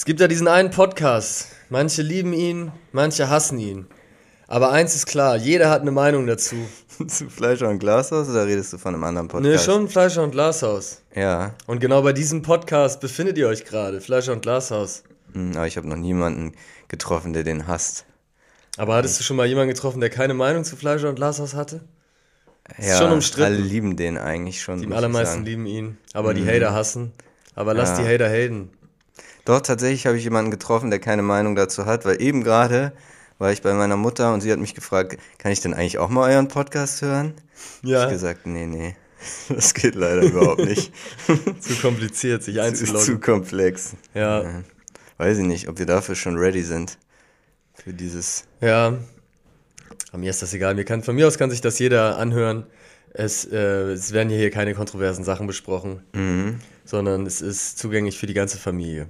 Es gibt ja diesen einen Podcast. Manche lieben ihn, manche hassen ihn. Aber eins ist klar, jeder hat eine Meinung dazu. Zu Fleischer und Glashaus oder redest du von einem anderen Ne, Podcast? schon Fleischer und Glashaus. Ja, Und genau bei diesem Podcast befindet ihr euch gerade, Fleischer und Glashaus. Hm, aber ich habe noch niemanden getroffen, der den hasst. Aber hattest du schon mal jemanden getroffen, der keine Meinung zu Fleischer und Glashaus hatte? Ja, schon umstritten. alle lieben den eigentlich schon. Die allermeisten lieben ihn, aber die Hater hassen. Aber lass Ja. die Hater haten. Doch, tatsächlich habe ich jemanden getroffen, der keine Meinung dazu hat, weil eben gerade war ich bei meiner Mutter und sie hat mich gefragt, kann ich denn eigentlich auch mal euren Podcast hören? Ja. Ich habe gesagt, nee, nee, das geht leider überhaupt nicht. Zu kompliziert, sich einzuloggen. zu komplex. Ja, Weiß ich nicht, ob wir dafür schon ready sind. Für dieses. ja. Aber mir ist das egal. Mir kann, von mir aus kann sich das jeder anhören. Es, äh, es werden hier keine kontroversen Sachen besprochen, Mhm. sondern es ist zugänglich für die ganze Familie.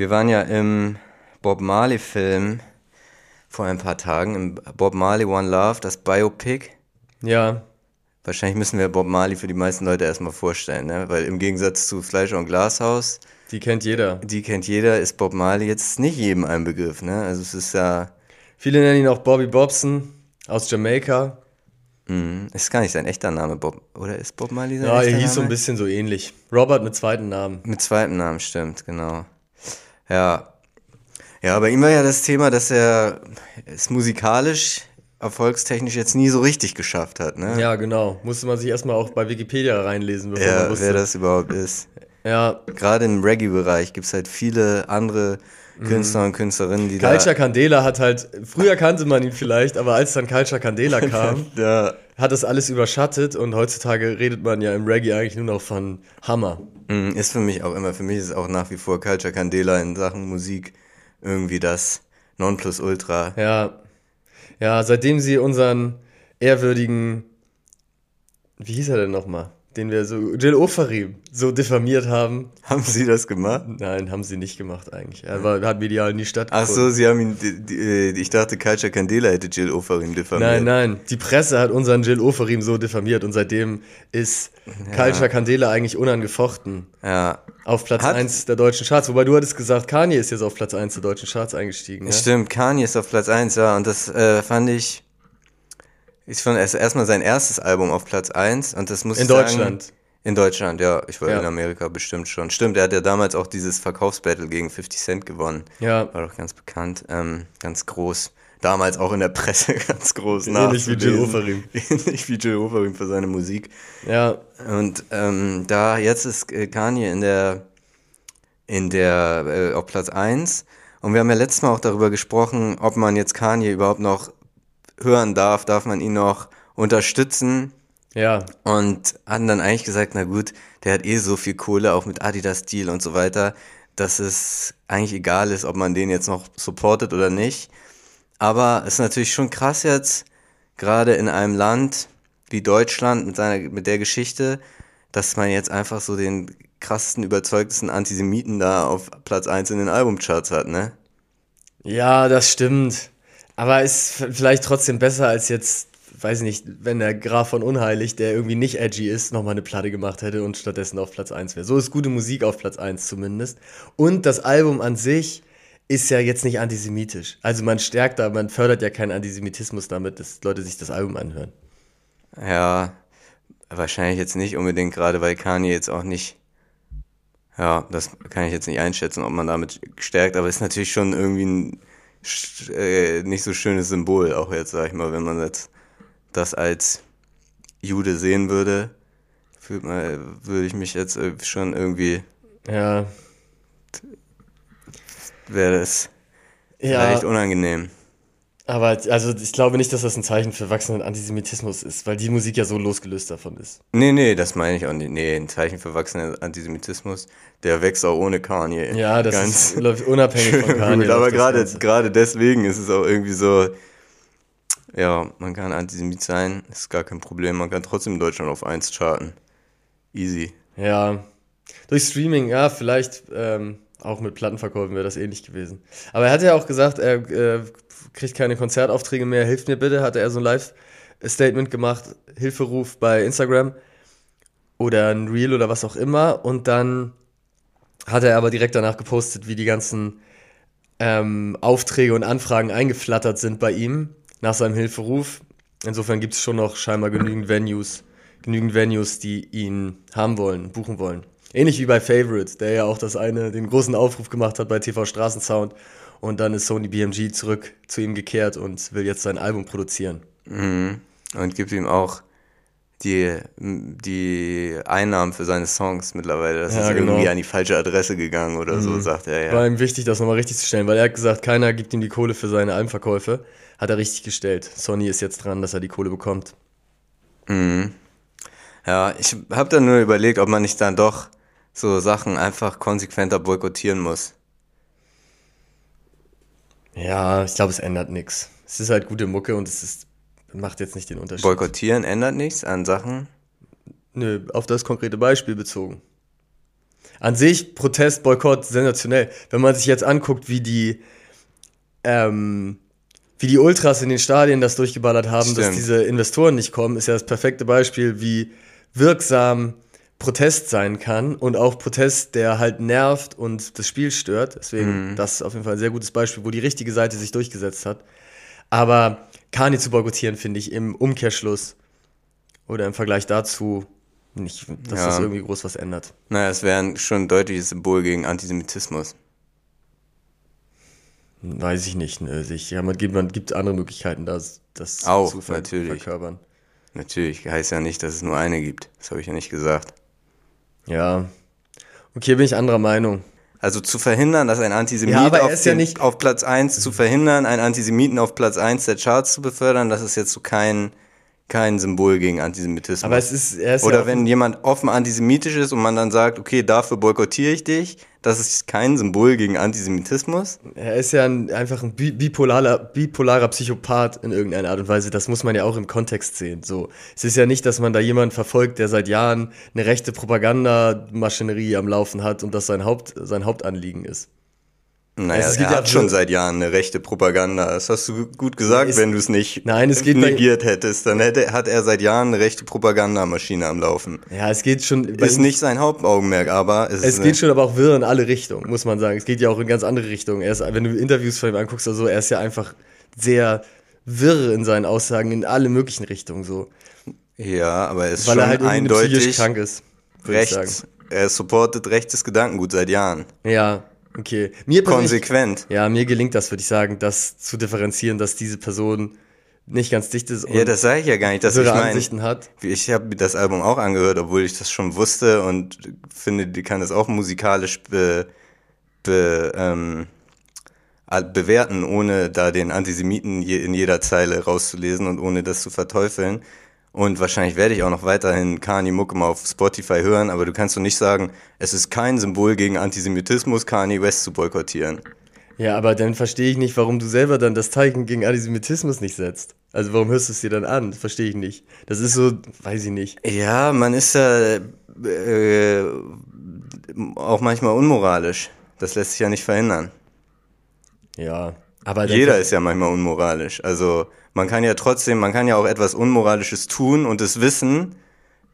Wir waren ja im Bob Marley-Film vor ein paar Tagen, im Bob Marley One Love, das Biopic. Ja, Wahrscheinlich müssen wir Bob Marley für die meisten Leute erstmal vorstellen, ne? weil im Gegensatz zu Fleischer und Glashaus, die kennt jeder. die kennt jeder, ist Bob Marley jetzt nicht jedem ein Begriff. Ne? Also es ist ja, Viele nennen ihn auch Bobby Bobson aus Jamaika. mh, ist gar nicht sein echter Name, Bob, oder ist Bob Marley sein Ja, echter er hieß Name? so ein bisschen so ähnlich. Robert mit zweiten Namen. Mit zweitem Namen, stimmt, genau. Ja. Ja, bei ihm war ja das Thema, dass er es musikalisch, erfolgstechnisch jetzt nie so richtig geschafft hat, ne? Ja, genau. Musste man sich erstmal auch bei Wikipedia reinlesen, bevor man Ja, wusste. wer das überhaupt ist. ja, Gerade im Reggae-Bereich gibt es halt viele andere Künstler und Künstlerinnen, die Culture Candela hat halt, früher kannte man ihn vielleicht, aber als dann Culture Candela kam, da. Ja, hat das alles überschattet und heutzutage redet man ja im Reggae eigentlich nur noch von Hammer. mm, ist für mich auch immer, für mich ist auch nach wie vor Culture Candela in Sachen Musik irgendwie das Nonplusultra. Ja, ja, seitdem sie unseren ehrwürdigen, wie hieß er denn nochmal, den wir so, Jill Ofarim, so diffamiert haben. Haben Sie das gemacht? Nein, haben sie nicht gemacht eigentlich. Er war, hat medial nie Ach stattgefunden. so, Sie haben ihn, die, die, äh, ich dachte, Culture Candela hätte Jill Ofarim diffamiert. Nein, nein, die Presse hat unseren Jill Ofarim so diffamiert und seitdem ist Culture Candela eigentlich unangefochten Ja, auf Platz Hat- 1 der deutschen Charts. Wobei du hattest gesagt, Kanye ist jetzt auf Platz 1 der deutschen Charts eingestiegen. Ne? Stimmt, Kanye ist auf Platz 1, ja, und das äh, fand ich. Ich fand erst erstmal sein erstes Album auf Platz 1 und das muss In ich sagen- Deutschland. In Deutschland, ja. Ich war Ja. in Amerika bestimmt schon. Stimmt, er hat ja damals auch dieses Verkaufsbattle gegen 50 Cent gewonnen. Ja, War doch ganz bekannt, ähm, ganz groß. Damals auch in der Presse ganz groß Ähnlich wie Jill. Ofarim. Ähnlich wie Jill Ofarim für seine Musik. ja, Und ähm, da jetzt ist äh, Kanye in der in der äh, auf Platz 1 und wir haben ja letztes Mal auch darüber gesprochen, ob man jetzt Kanye überhaupt noch hören darf, darf man ihn noch unterstützen ja, und hatten dann eigentlich gesagt, na gut, der hat eh so viel Kohle, auch mit Adidas Deal und so weiter, dass es eigentlich egal ist, ob man den jetzt noch supportet oder nicht. Aber es ist natürlich schon krass jetzt, gerade in einem Land wie Deutschland mit seiner, mit der Geschichte, dass man jetzt einfach so den krassesten, überzeugtesten Antisemiten da auf Platz 1 in den Albumcharts hat, ne? ja, das stimmt. Aber ist vielleicht trotzdem besser als jetzt, weiß ich nicht, wenn der Graf von Unheilig, der irgendwie nicht edgy ist, nochmal eine Platte gemacht hätte und stattdessen auf Platz 1 wäre. So ist gute Musik auf Platz 1 zumindest. Und das Album an sich ist ja jetzt nicht antisemitisch. Also man stärkt da, man fördert ja keinen Antisemitismus damit, dass Leute sich das Album anhören. Ja, wahrscheinlich jetzt nicht unbedingt, gerade weil Kanye jetzt auch nicht. Ja, das kann ich jetzt nicht einschätzen, ob man damit stärkt, aber ist natürlich schon irgendwie ein äh, nicht so schönes Symbol, auch jetzt, sag ich mal, wenn man jetzt das als Jude sehen würde, fühlt man, würde ich mich jetzt äh, schon irgendwie, Ja, wäre das ja. vielleicht unangenehm. Aber also ich glaube nicht, dass das ein Zeichen für wachsenden Antisemitismus ist, weil die Musik ja so losgelöst davon ist. Nee, nee, das meine ich auch nicht. Nee, ein Zeichen für wachsenden Antisemitismus, der wächst auch ohne Kanye. Ja, das Ganz ist läuft unabhängig von Kanye. gut, aber gerade, gerade deswegen ist es auch irgendwie so, ja, man kann Antisemit sein, ist gar kein Problem. Man kann trotzdem in Deutschland auf 1 charten. Easy. Ja, durch Streaming, ja, vielleicht ähm, auch mit Plattenverkäufen wäre das ähnlich gewesen. Aber er hat ja auch gesagt, er äh, kriegt keine Konzertaufträge mehr, hilft mir bitte, hatte er so ein Live-Statement gemacht, Hilferuf bei Instagram. oder ein Reel oder was auch immer. Und dann hat er aber direkt danach gepostet, wie die ganzen ähm, Aufträge und Anfragen eingeflattert sind bei ihm nach seinem Hilferuf. Insofern gibt es schon noch scheinbar genügend Venues, genügend Venues, die ihn haben wollen, buchen wollen. Ähnlich wie bei Favorite, der ja auch das eine, den großen Aufruf gemacht hat bei TV Straßensound. Und dann ist Sony BMG zurück zu ihm gekehrt und will jetzt sein Album produzieren. Mhm. Und gibt ihm auch die, die Einnahmen für seine Songs mittlerweile. Das ja, ist genau. irgendwie an die falsche Adresse gegangen oder mhm. so, sagt er. Ja. War ihm wichtig, das nochmal richtig zu stellen, weil er hat gesagt, keiner gibt ihm die Kohle für seine Albenverkäufe. Hat er richtig gestellt. Sony ist jetzt dran, dass er die Kohle bekommt. Mhm. Ja, ich habe dann nur überlegt, ob man nicht dann doch so Sachen einfach konsequenter boykottieren muss. Ja, ich glaube, es ändert nichts. Es ist halt gute Mucke und es ist, macht jetzt nicht den Unterschied. Boykottieren ändert nichts an Sachen? Nö, auf das konkrete Beispiel bezogen. An sich, Protest, Boykott, sensationell. Wenn man sich jetzt anguckt, wie die, ähm, wie die Ultras in den Stadien das durchgeballert haben, Stimmt. dass diese Investoren nicht kommen, ist ja das perfekte Beispiel, wie wirksam Protest sein kann und auch Protest, der halt nervt und das Spiel stört. Deswegen, mhm. das ist auf jeden Fall ein sehr gutes Beispiel, wo die richtige Seite sich durchgesetzt hat. Aber Kani zu boykottieren, finde ich im Umkehrschluss oder im Vergleich dazu nicht, dass ja. das irgendwie groß was ändert. Naja, es wäre schon ein deutliches Symbol gegen Antisemitismus. Weiß ich nicht. Ne? Ich, ja, man, gibt, man gibt andere Möglichkeiten, das, das Auch, zu ver natürlich. verkörpern. Natürlich, heißt ja nicht, dass es nur eine gibt. Das habe ich ja nicht gesagt. Ja. Okay, bin ich anderer Meinung. Also zu verhindern, dass ein Antisemit ja, auf, den, ja auf, Platz 1 zu verhindern, einen Antisemiten auf Platz 1 der Charts zu befördern, das ist jetzt so kein, kein Symbol gegen Antisemitismus. Aber es ist, er ist Oder ja wenn jemand offen antisemitisch ist und man dann sagt, okay, dafür boykottiere ich dich, das ist kein Symbol gegen Antisemitismus. Er ist ja ein, einfach ein bipolarer, bipolarer Psychopath in irgendeiner Art und Weise. Das muss man ja auch im Kontext sehen. So, es ist ja nicht, dass man da jemanden verfolgt, der seit Jahren eine rechte Propagandamaschinerie am Laufen hat und das sein Haupt, sein Hauptanliegen ist. Naja, es er hat schon seit Jahren eine rechte Propaganda. Das hast du gut gesagt, es, wenn du es nicht nein, es geht negiert hättest. Dann hätte, hat er seit Jahren eine rechte Propagandamaschine am Laufen. Ja, es geht schon. Ist nicht sein Hauptaugenmerk, aber es, es geht schon aber auch wirr in alle Richtungen, muss man sagen. Es geht ja auch in ganz andere Richtungen. Er ist, wenn du Interviews von ihm anguckst oder so, er ist ja einfach sehr wirr in seinen Aussagen in alle möglichen Richtungen so. Ja, aber er ist Weil schon er halt eindeutig krank ist. Rechts. Er supportet rechtes Gedankengut seit Jahren. Ja, Okay. Mir Konsequent. Ja, mir gelingt das, würde ich sagen, das zu differenzieren, dass diese Person nicht ganz dicht ist. Und ja, das sage ich ja gar nicht, dass ich meine, Ansichten hat. Ich habe das Album auch angehört, obwohl ich das schon wusste und finde, die kann das auch musikalisch be, be, ähm, bewerten, ohne da den Antisemiten in jeder Zeile rauszulesen und ohne das zu verteufeln. Und wahrscheinlich werde ich auch noch weiterhin Kanye Mucke mal auf Spotify hören, aber du kannst doch nicht sagen, es ist kein Symbol gegen Antisemitismus, Kanye West zu boykottieren. Ja, aber dann verstehe ich nicht, warum du selber dann das Zeichen gegen Antisemitismus nicht setzt. Also warum hörst du es dir dann an? Verstehe ich nicht. Das ist so, weiß ich nicht. Ja, man ist ja äh, auch manchmal unmoralisch. Das lässt sich ja nicht verhindern. Ja, aber jeder ist ja manchmal unmoralisch. Also man kann ja trotzdem, man kann ja auch etwas Unmoralisches tun und es wissen,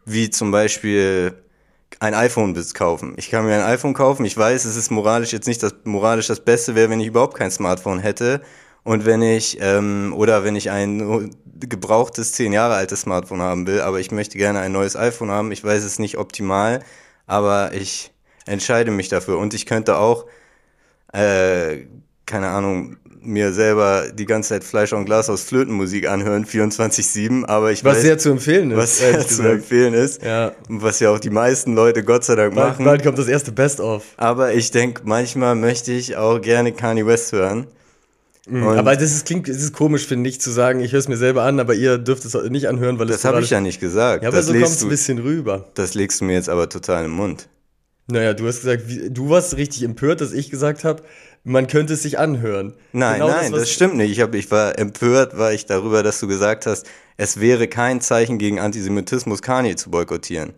wie zum Beispiel ein iPhone kaufen. Ich kann mir ein iPhone kaufen, ich weiß, es ist moralisch jetzt nicht das moralisch das Beste wäre, wenn ich überhaupt kein Smartphone hätte. Und wenn ich, ähm, oder wenn ich ein gebrauchtes, zehn Jahre altes Smartphone haben will, aber ich möchte gerne ein neues iPhone haben, ich weiß es ist nicht optimal, aber ich entscheide mich dafür. Und ich könnte auch, äh, keine Ahnung, mir selber die ganze Zeit Fleisch und Glas aus Flötenmusik anhören, 24-7, aber ich was weiß... sehr zu empfehlen ist. Was sehr zu empfehlen ist. Ja. Was ja auch die meisten Leute Gott sei Dank bald, machen. Bald kommt das erste Best-of. Aber ich denke, manchmal möchte ich auch gerne Kanye West hören. Mhm, aber das ist, klingt, das ist komisch, finde ich, zu sagen, ich höre es mir selber an, aber ihr dürft es nicht anhören, weil das es Das habe ich ja nicht gesagt. Ja, aber das so kommt es ein bisschen rüber. Das legst du mir jetzt aber total im Mund. Naja, du hast gesagt, du warst richtig empört, dass ich gesagt habe, man könnte es sich anhören. Nein, genau nein, das, das, stimmt nicht. Ich, hab, ich war empört, war ich darüber, dass du gesagt hast, es wäre kein Zeichen gegen Antisemitismus, Kanye zu boykottieren.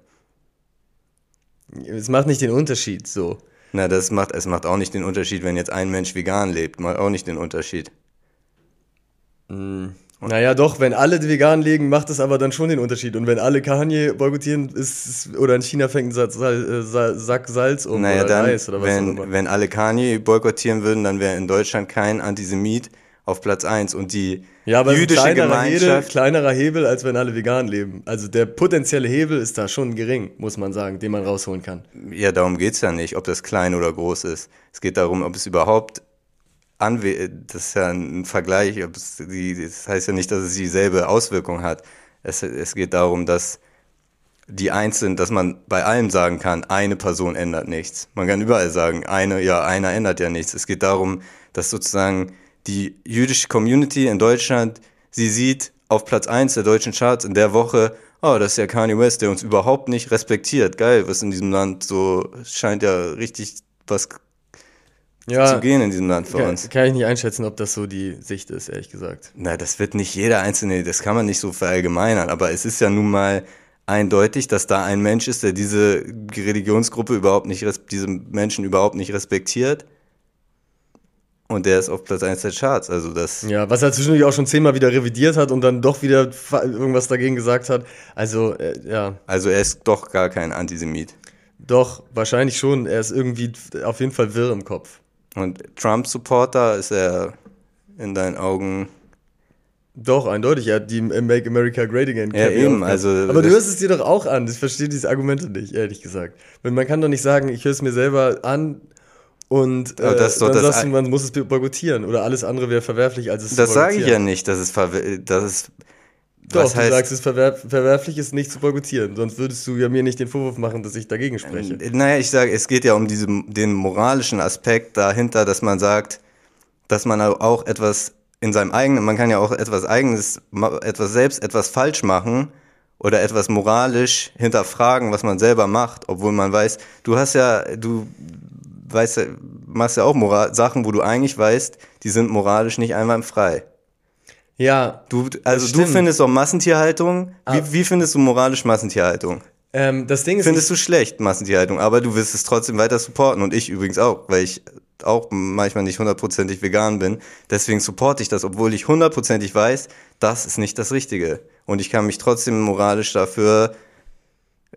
Es macht nicht den Unterschied so. Na, das macht, es macht auch nicht den Unterschied, wenn jetzt ein Mensch vegan lebt. Macht auch nicht den Unterschied. Naja, doch, wenn alle vegan legen, macht es aber dann schon den Unterschied. Und wenn alle Kanye boykottieren, ist es- oder in China fängt ein Sa Sa Sa Sack Salz um Naja, oder dann, Reis oder was auch wenn, immer. wenn alle Kanye boykottieren würden, dann wäre in Deutschland kein Antisemit auf Platz 1. Und die Ja, aber es ist ein jüdische kleinerer Hebel, Gemeinschaft. kleinerer Hebel, als wenn alle vegan leben. Also der potenzielle Hebel ist da schon gering, muss man sagen, den man rausholen kann. Ja, darum geht's ja nicht, ob das klein oder groß ist. Es geht darum, ob es überhaupt anwe das ist ja ein Vergleich, die, das heißt ja nicht, dass es dieselbe Auswirkung hat. Es, es geht darum, dass die eins sind, dass man bei allem sagen kann, eine Person ändert nichts. Man kann überall sagen, eine, ja, einer ändert ja nichts. Es geht darum, dass sozusagen die jüdische Community in Deutschland, sie sieht auf Platz 1 der deutschen Charts in der Woche, oh, das ist ja Kanye West, der uns überhaupt nicht respektiert. Geil, was in diesem Land so scheint ja richtig was Ja, zu gehen in diesem Land für kann, uns. kann ich nicht einschätzen, ob das so die Sicht ist, ehrlich gesagt. Na, das wird nicht jeder einzelne, das kann man nicht so verallgemeinern, aber es ist ja nun mal eindeutig, dass da ein Mensch ist, der diese Religionsgruppe überhaupt nicht, diese Menschen überhaupt nicht respektiert. Und der ist auf Platz 1 der Charts. Also das, Ja, was er zwischendurch auch schon zehnmal wieder revidiert hat und dann doch wieder irgendwas dagegen gesagt hat. Also, äh, ja, also er ist doch gar kein Antisemit. doch, wahrscheinlich schon. Er ist irgendwie auf jeden Fall wirr im Kopf. Und Trump-Supporter ist er in deinen Augen. Doch, eindeutig. Er hat die Make America Great Again Ja, eben, also Aber du hörst es dir doch auch an. Ich verstehe diese Argumente nicht, ehrlich gesagt. Weil man kann doch nicht sagen, ich höre es mir selber an und äh, Aber das dann das du, man muss es boykottieren. Oder alles andere wäre verwerflich, als es Das sage ich ja nicht, dass es, dass es Doch, was du heißt, sagst, es verwer verwerflich ist, nicht zu boykottieren. Sonst würdest du ja mir nicht den Vorwurf machen, dass ich dagegen spreche. Naja, ich sage, es geht ja um diesen, den moralischen Aspekt dahinter, dass man sagt, dass man auch etwas in seinem eigenen, man kann ja auch etwas eigenes, etwas selbst, etwas falsch machen oder etwas moralisch hinterfragen, was man selber macht, obwohl man weiß, du hast ja, du weißt ja, machst ja auch Moral Sachen, wo du eigentlich weißt, die sind moralisch nicht einwandfrei. Ja, Du, also du findest auch Massentierhaltung. Ah. Wie, wie findest du moralisch Massentierhaltung? ähm, das Ding ist, Findest du schlecht, Massentierhaltung, aber du wirst es trotzdem weiter supporten und ich übrigens auch, weil ich auch manchmal nicht hundertprozentig vegan bin. Deswegen supporte ich das, obwohl ich hundertprozentig weiß, das ist nicht das Richtige. Und ich kann mich trotzdem moralisch dafür,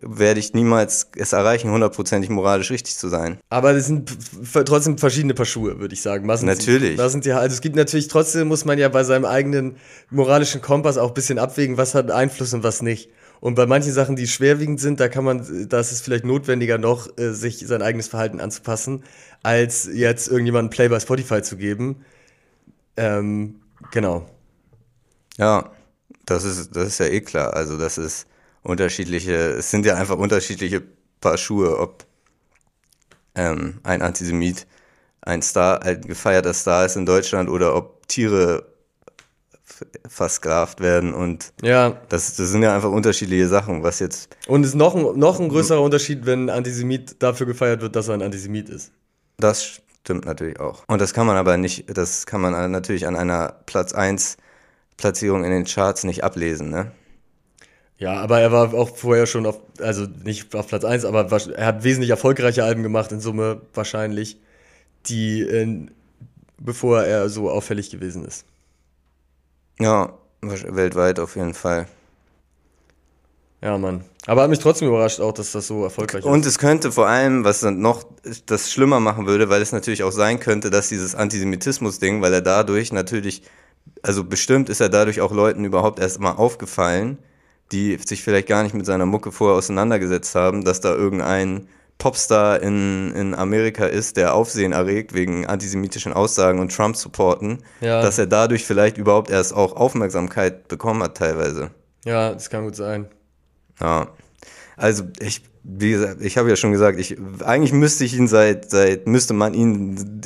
werde ich niemals es erreichen, hundertprozentig moralisch richtig zu sein. Aber das sind trotzdem verschiedene Paar Schuhe, würde ich sagen. Massen Natürlich. Da sind ja, also es gibt natürlich trotzdem, muss man ja bei seinem eigenen moralischen Kompass auch ein bisschen abwägen, was hat Einfluss und was nicht. Und bei manchen Sachen, die schwerwiegend sind, da kann man, da ist es vielleicht notwendiger noch, äh, sich sein eigenes Verhalten anzupassen, als jetzt irgendjemanden Play bei Spotify zu geben. Ähm, genau. Ja, das ist, das ist ja eh klar. Also das ist unterschiedliche, es sind ja einfach unterschiedliche Paar Schuhe, ob ähm, ein Antisemit ein Star, ein gefeierter Star ist in Deutschland oder ob Tiere versklavt werden und Ja, das, das sind ja einfach unterschiedliche Sachen, was jetzt, und es ist noch ein, noch ein größerer Unterschied, wenn ein Antisemit dafür gefeiert wird, dass er ein Antisemit ist. das stimmt natürlich auch. Und das kann man aber nicht, das kann man natürlich an einer Platz 1 Platzierung in den Charts nicht ablesen, ne? Ja, aber er war auch vorher schon auf, also nicht auf Platz 1, aber er hat wesentlich erfolgreiche Alben gemacht, in Summe wahrscheinlich, die, äh, bevor er so auffällig gewesen ist. Ja, weltweit auf jeden Fall. Ja, Mann. Aber hat mich trotzdem überrascht auch, dass das so erfolgreich Und ist. es könnte vor allem, was dann noch das schlimmer machen würde, weil es natürlich auch sein könnte, dass dieses Antisemitismus-Ding, weil er dadurch natürlich, also bestimmt ist er dadurch auch Leuten überhaupt erst mal aufgefallen, die sich vielleicht gar nicht mit seiner Mucke vorher auseinandergesetzt haben, dass da irgendein Popstar in, in Amerika ist, der Aufsehen erregt wegen antisemitischen Aussagen und Trump supporten, Ja. dass er dadurch vielleicht überhaupt erst auch Aufmerksamkeit bekommen hat teilweise. Ja, das kann gut sein. Ja. Also ich, wie gesagt, ich habe ja schon gesagt, ich eigentlich müsste ich ihn seit, seit müsste man ihn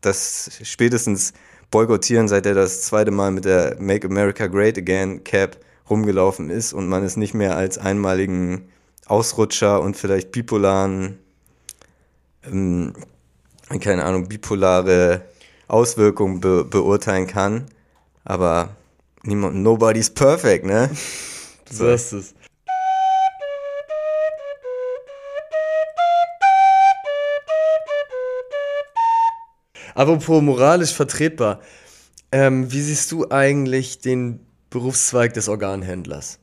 das spätestens boykottieren, seit er das zweite Mal mit der Make America Great Again Cap rumgelaufen ist und man es nicht mehr als einmaligen Ausrutscher und vielleicht bipolaren, ähm, keine Ahnung, bipolare Auswirkungen be beurteilen kann. Aber niemand, nobody's perfect, ne? Du sagst es. Apropos moralisch vertretbar. Ähm, wie siehst du eigentlich den Berufszweig des Organhändlers?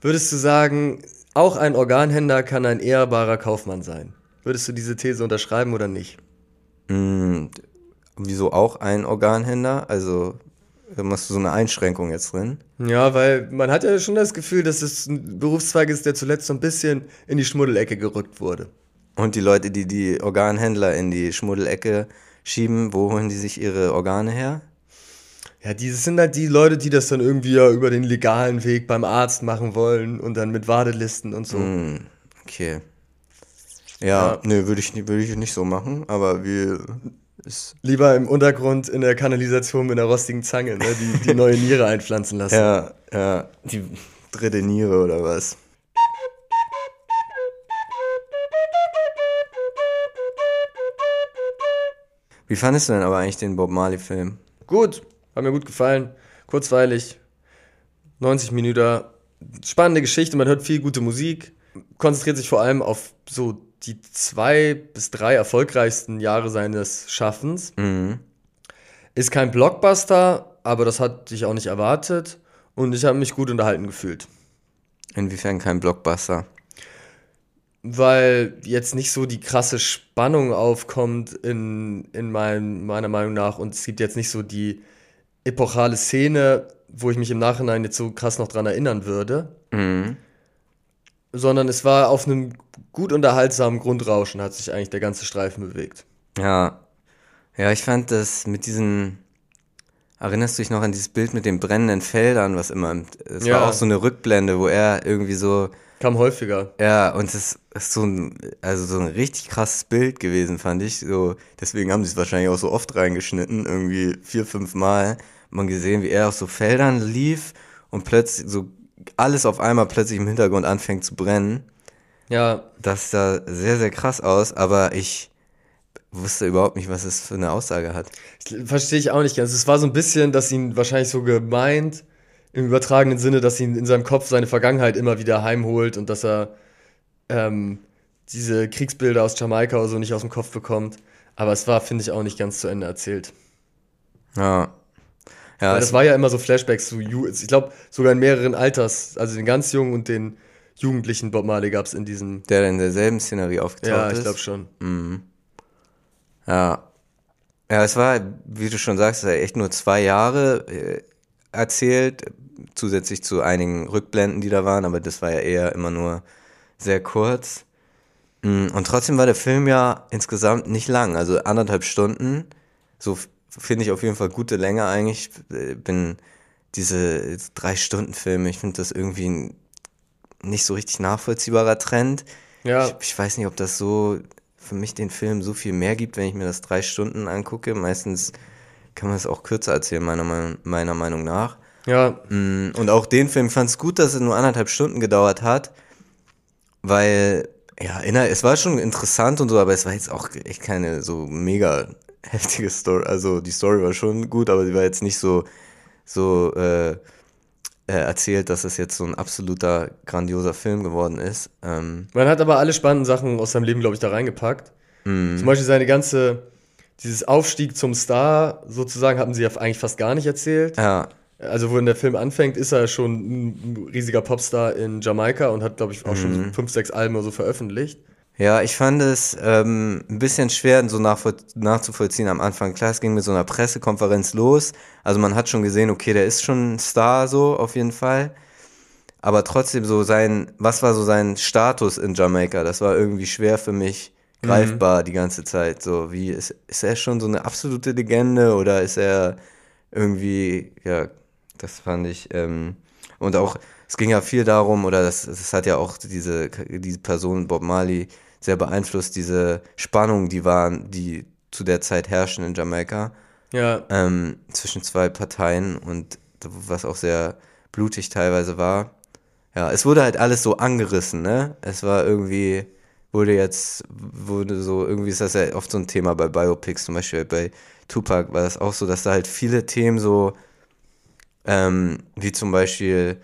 Würdest du sagen, auch ein Organhändler kann ein ehrbarer Kaufmann sein? Würdest du diese These unterschreiben oder nicht? Mm, wieso auch ein Organhändler? Also da machst du so eine Einschränkung jetzt drin. Ja, weil man hat ja schon das Gefühl, dass es ein Berufszweig ist, der zuletzt so ein bisschen in die Schmuddelecke gerückt wurde. Und die Leute, die die Organhändler in die Schmuddelecke schieben, wo holen die sich ihre Organe her? Ja, die sind halt die Leute, die das dann irgendwie ja über den legalen Weg beim Arzt machen wollen und dann mit Wartelisten und so. Mm, okay. Ja, Ja. nö, würde ich, nicht- würde ich nicht so machen, aber wir. Lieber im Untergrund in der Kanalisation mit einer rostigen Zange, ne, die, die neue Niere einpflanzen lassen. ja, ja, die dritte Niere oder was? Wie fandest du denn aber eigentlich den Bob Marley-Film? Gut, hat mir gut gefallen. Kurzweilig, 90 Minuten, spannende Geschichte, man hört viel gute Musik, konzentriert sich vor allem auf so die zwei bis drei erfolgreichsten Jahre seines Schaffens. Mhm. Ist kein Blockbuster, aber das hatte ich auch nicht erwartet und ich habe mich gut unterhalten gefühlt. Inwiefern kein Blockbuster? Weil jetzt nicht so die krasse Spannung aufkommt in, in mein, meiner Meinung nach und es gibt jetzt nicht so die epochale Szene, wo ich mich im Nachhinein jetzt so krass noch dran erinnern würde, Mhm. sondern es war auf einem gut unterhaltsamen Grundrauschen hat sich eigentlich der ganze Streifen bewegt. Ja. Ja, ich fand das mit diesen. Erinnerst du dich noch an dieses Bild mit den brennenden Feldern, was immer. im- Es Ja. war auch so eine Rückblende, wo er irgendwie so. Kam häufiger. Ja, und das ist so ein, also so ein richtig krasses Bild gewesen, fand ich. So, deswegen haben sie es wahrscheinlich auch so oft reingeschnitten, irgendwie vier, fünf Mal. Man gesehen, wie er auf so Feldern lief und plötzlich so alles auf einmal plötzlich im Hintergrund anfängt zu brennen. Ja, Das sah sehr, sehr krass aus, aber ich wusste überhaupt nicht, was es für eine Aussage hat. verstehe ich auch nicht ganz. Es war so ein bisschen, dass ihn wahrscheinlich so gemeint, im übertragenen Sinne, dass ihn in seinem Kopf seine Vergangenheit immer wieder heimholt und dass er ähm, diese Kriegsbilder aus Jamaika oder so nicht aus dem Kopf bekommt. Aber es war, finde ich, auch nicht ganz zu Ende erzählt. Ja. Ja, Weil es, das war ja immer so Flashbacks zu, Ju ich glaube, sogar in mehreren Alters, also den ganz jungen und den jugendlichen Bob Marley gab es in diesem. der in derselben Szenerie aufgetaucht Ja, ist. ich glaube schon. Ja. Ja, es war, wie du schon sagst, echt nur zwei Jahre äh, erzählt, zusätzlich zu einigen Rückblenden, die da waren, aber das war ja eher immer nur sehr kurz. Mm, Und trotzdem war der Film ja insgesamt nicht lang, also anderthalb Stunden. So finde ich auf jeden Fall gute Länge eigentlich. Ich äh, bin diese drei Stunden Filme, ich finde das irgendwie ein nicht so richtig nachvollziehbarer Trend. Ja. Ich, ich weiß nicht, ob das so für mich den Film so viel mehr gibt, wenn ich mir das drei Stunden angucke. Meistens kann man es auch kürzer erzählen, meiner, Meinung- meiner Meinung nach. Ja, Mm, Und auch den Film fand es gut, dass es nur anderthalb Stunden gedauert hat, weil, ja, es war schon interessant und so, aber es war jetzt auch echt keine so mega heftige Story. Also die Story war schon gut, aber sie war jetzt nicht so, so äh, äh, erzählt, dass es jetzt so ein absoluter grandioser Film geworden ist. Ähm, man hat aber alle spannenden Sachen aus seinem Leben, glaube ich, da reingepackt. Zum Beispiel seine ganze, dieses Aufstieg zum Star sozusagen, hatten sie ja eigentlich fast gar nicht erzählt. ja, Also, wenn der Film anfängt, ist er schon ein riesiger Popstar in Jamaika und hat, glaube ich, auch schon so fünf, sechs Alben oder so veröffentlicht. Ja, ich fand es ähm, ein bisschen schwer so nachzuvollziehen am Anfang. Klar, es ging mit so einer Pressekonferenz los. Also man hat schon gesehen, okay, der ist schon ein Star so auf jeden Fall. Aber trotzdem so sein, was war so sein Status in Jamaika? Das war irgendwie schwer für mich greifbar die ganze Zeit. So wie ist, ist er schon so eine absolute Legende oder ist er irgendwie, ja, das fand ich, ähm, und auch, es ging ja viel darum, oder das, das hat ja auch diese, diese Person Bob Marley sehr beeinflusst, diese Spannung, die waren, die zu der Zeit herrschen in Jamaika, Ja, ähm, zwischen zwei Parteien und was auch sehr blutig teilweise war. Ja, es wurde halt alles so angerissen, ne? Es war irgendwie, wurde jetzt, wurde so, irgendwie ist das ja oft so ein Thema bei Biopics, zum Beispiel bei Tupac war das auch so, dass da halt viele Themen so, ähm, wie zum Beispiel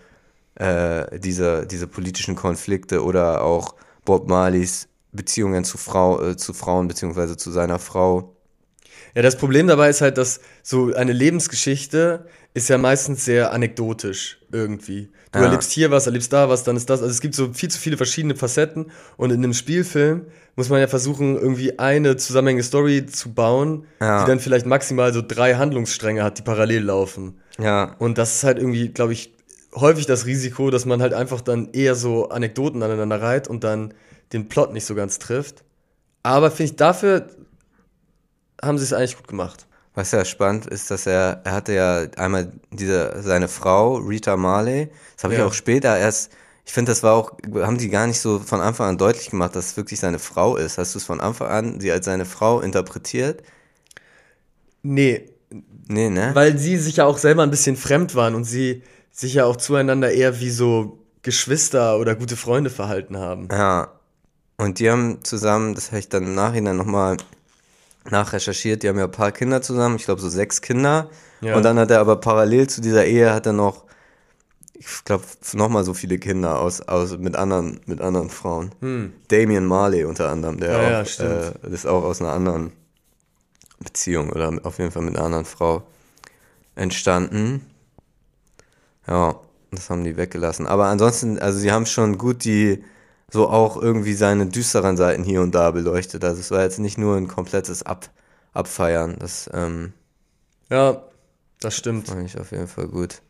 äh, diese, diese politischen Konflikte oder auch Bob Marleys Beziehungen zu, Frau, äh, zu Frauen beziehungsweise zu seiner Frau. Ja, das Problem dabei ist halt, dass so eine Lebensgeschichte ist ja meistens sehr anekdotisch irgendwie. Du Ja. erlebst hier was, erlebst da was, dann ist das. Also es gibt so viel zu viele verschiedene Facetten und in einem Spielfilm muss man ja versuchen, irgendwie eine zusammenhängende Story zu bauen, Ja. die dann vielleicht maximal so drei Handlungsstränge hat, die parallel laufen. Ja, Und das ist halt irgendwie, glaube ich, häufig das Risiko, dass man halt einfach dann eher so Anekdoten aneinander reiht und dann den Plot nicht so ganz trifft. Aber finde ich, dafür haben sie es eigentlich gut gemacht. Was ja spannend ist, dass er, er hatte ja einmal diese, seine Frau, Rita Marley, das habe ich Ja. auch später erst, ich finde, das war auch, haben die gar nicht so von Anfang an deutlich gemacht, dass es wirklich seine Frau ist. Hast du es von Anfang an sie als seine Frau interpretiert? Nee, Nee, ne? weil sie sich ja auch selber ein bisschen fremd waren und sie sich ja auch zueinander eher wie so Geschwister oder gute Freunde verhalten haben. Ja. Und die haben zusammen, das habe ich dann im Nachhinein nochmal nachrecherchiert, die haben ja ein paar Kinder zusammen, ich glaube so sechs Kinder. Ja. Und dann hat er aber parallel zu dieser Ehe hat er noch, ich glaube, nochmal so viele Kinder aus, aus mit anderen, mit anderen Frauen. Damian Marley unter anderem, der Hm. Ja, ja, auch, stimmt. äh, ist auch aus einer anderen Beziehung oder auf jeden Fall mit einer anderen Frau entstanden. Ja, das haben die weggelassen. Aber ansonsten, also sie haben schon gut die, so auch irgendwie seine düsteren Seiten hier und da beleuchtet. Also es war jetzt nicht nur ein komplettes Ab Abfeiern. Das ähm, Ja, das stimmt. fand ich auf jeden Fall gut.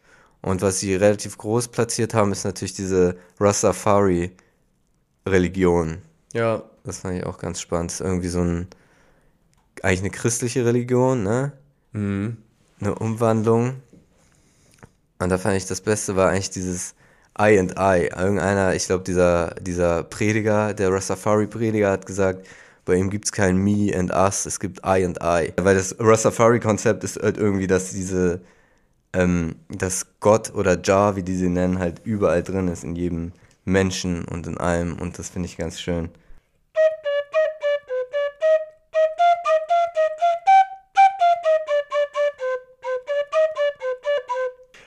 Und was sie relativ groß platziert haben, ist natürlich diese Rastafari-Religion. Ja, Das fand ich auch ganz spannend. Das ist irgendwie so ein, eigentlich eine christliche Religion, ne? mhm. Eine Umwandlung. Und da fand ich das Beste war eigentlich dieses I and I. Irgendeiner, ich glaube, dieser, dieser Prediger, der Rastafari-Prediger hat gesagt, bei ihm gibt es kein Me and Us, es gibt I and I. Weil das Rastafari-Konzept ist halt irgendwie, dass diese, ähm, dass Gott oder Jah, wie die sie nennen, halt überall drin ist, in jedem Menschen und in allem. Und das finde ich ganz schön.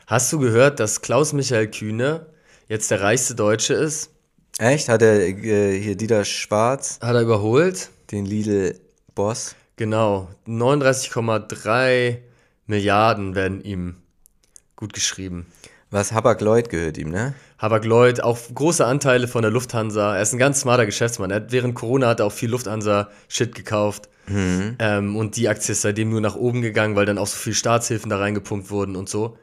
Hast du gehört, dass Klaus-Michael Kühne jetzt der reichste Deutsche ist? Echt? Hat er äh, hier Dieter Schwarz, Hat er überholt? den Lidl-Boss? Genau. 39,3 Milliarden werden ihm gut geschrieben. Was Habak-Lloyd gehört ihm, ne? Habak-Lloyd, auch große Anteile von der Lufthansa. Er ist ein ganz smarter Geschäftsmann. Er hat, während Corona hat er auch viel Lufthansa-Shit gekauft. Ähm, und die Aktie ist seitdem nur nach oben gegangen, weil dann auch so viel Staatshilfen da reingepumpt wurden und so.